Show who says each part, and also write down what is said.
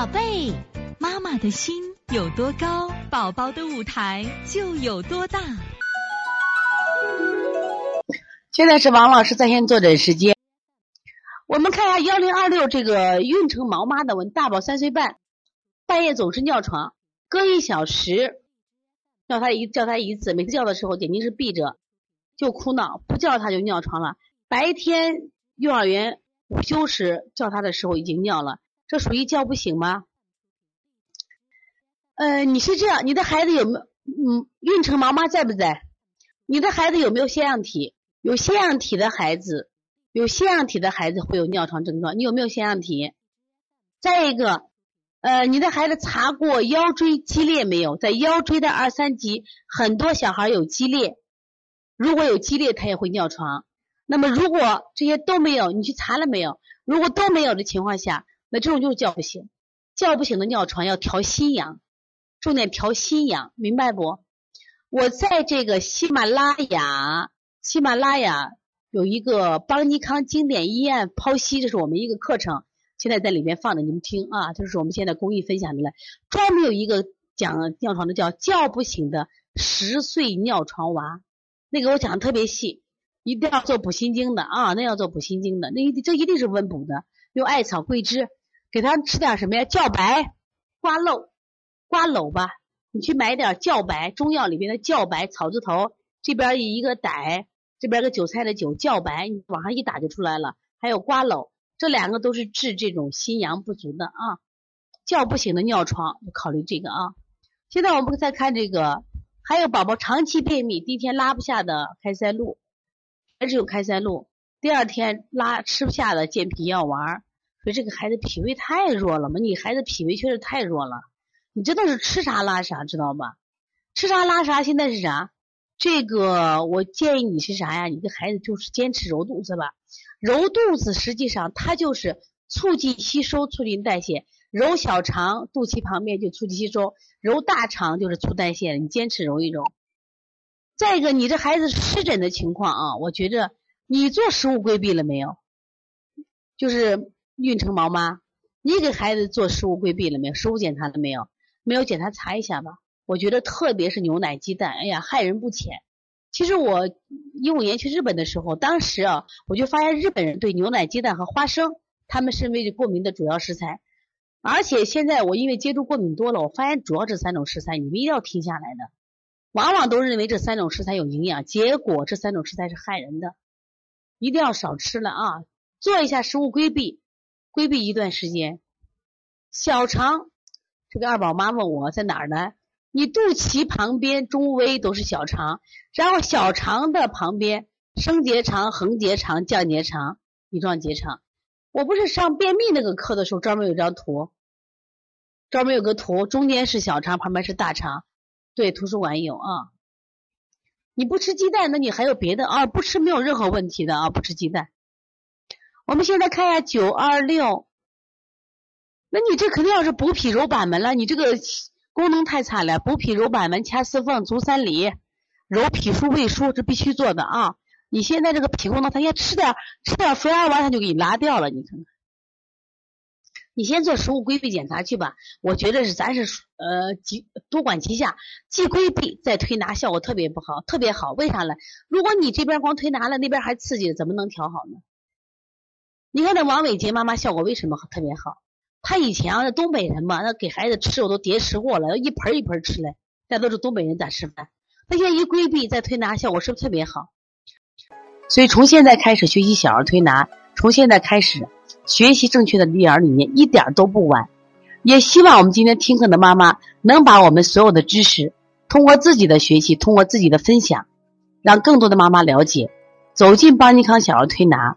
Speaker 1: 宝贝，妈妈的心有多高，宝宝的舞台就有多大。
Speaker 2: 现在是王老师在线坐诊时间。我们看一下幺零二六这个运城毛妈的问：大宝三岁半，半夜总是尿床，隔一小时叫他一叫他一次，每次叫的时候眼睛是闭着，就哭闹，不叫他就尿床了。白天幼儿园午休时叫他的时候已经尿了，这属于叫不醒吗？呃，你是这样，你的孩子有没有？嗯，运城妈妈在不在？你的孩子有没有腺样体？有腺样体的孩子，有腺样体的孩子会有尿床症状。你有没有腺样体？再一个，呃，你的孩子查过腰椎肌裂没有？在腰椎的二三级，很多小孩有肌裂，如果有肌裂，他也会尿床。那么如果这些都没有，你去查了没有？如果都没有的情况下，那这种就是叫不醒，叫不醒的尿床要调心阳，重点调心阳，明白不？我在这个喜马拉雅。喜马拉雅有一个邦尼康经典医院剖析，这是我们一个课程，现在在里面放着，你们听啊，这是我们现在公益分享的了。专门有一个讲尿床的，叫叫不醒的十岁尿床娃，那个我讲的特别细，一定要做补心经的啊，那要做补心经的，那一这一定是温补的，用艾草、桂枝给他吃点什么呀？茭白、瓜蒌、瓜蒌吧，你去买点茭白，中药里边的茭白，草字头。这边一个歹，这边个韭菜的韭，叫白，你往上一打就出来了。还有瓜蒌，这两个都是治这种心阳不足的啊，叫不醒的尿床，就考虑这个啊。现在我们再看这个，还有宝宝长期便秘，第一天拉不下的开塞露，还是有开塞露，第二天拉吃不下的健脾药丸儿，所以这个孩子脾胃太弱了嘛，你孩子脾胃确实太弱了，你真的是吃啥拉啥，知道吧？吃啥拉啥，现在是啥？这个我建议你是啥呀？你的孩子就是坚持揉肚子吧。揉肚子实际上它就是促进吸收、促进代谢。揉小肠、肚脐旁边就促进吸收；揉大肠就是促代谢。你坚持揉一揉。再一个，你这孩子湿疹的情况啊，我觉着你做食物规避了没有？就是孕程毛妈，你给孩子做食物规避了没有？食物检查了没有？没有检查查一下吧。我觉得特别是牛奶、鸡蛋，哎呀，害人不浅。其实我一五年去日本的时候，当时啊，我就发现日本人对牛奶、鸡蛋和花生，他们是为过敏的主要食材。而且现在我因为接触过敏多了，我发现主要这三种食材你们一定要停下来的。往往都认为这三种食材有营养，结果这三种食材是害人的，一定要少吃了啊！做一下食物规避，规避一段时间。小肠，这个二宝妈问我在哪儿呢？你肚脐旁边中微都是小肠，然后小肠的旁边升结肠、横结肠、降结肠、乙状结肠。我不是上便秘那个课的时候专门有张图，专门有个图，中间是小肠，旁边是大肠。对，图书馆有啊。你不吃鸡蛋，那你还有别的啊？不吃没有任何问题的啊，不吃鸡蛋。我们现在看一下九二六，那你这肯定要是补脾揉板门了，你这个。功能太差了，补脾揉板门、掐四缝、足三里、揉脾腧、胃腧，这必须做的啊！你现在这个脾功能，他先吃点吃点扶阳丸，他就给你拉掉了。你看看，你先做食物规避检查去吧。我觉得是咱是呃，几多管齐下，既规避再推拿，效果特别不好，特别好。为啥呢？如果你这边光推拿了，那边还刺激，怎么能调好呢？你看那王伟杰妈妈效果为什么特别好？他以前啊，那东北人嘛，那给孩子吃我都叠吃过了，一盆一盆吃嘞。那都是东北人咋吃饭？那现在一规避再推拿，效果是不是特别好？所以从现在开始学习小儿推拿，从现在开始学习正确的育儿理念，一点都不晚。也希望我们今天听课的妈妈能把我们所有的知识，通过自己的学习，通过自己的分享，让更多的妈妈了解，走进邦尼康小儿推拿，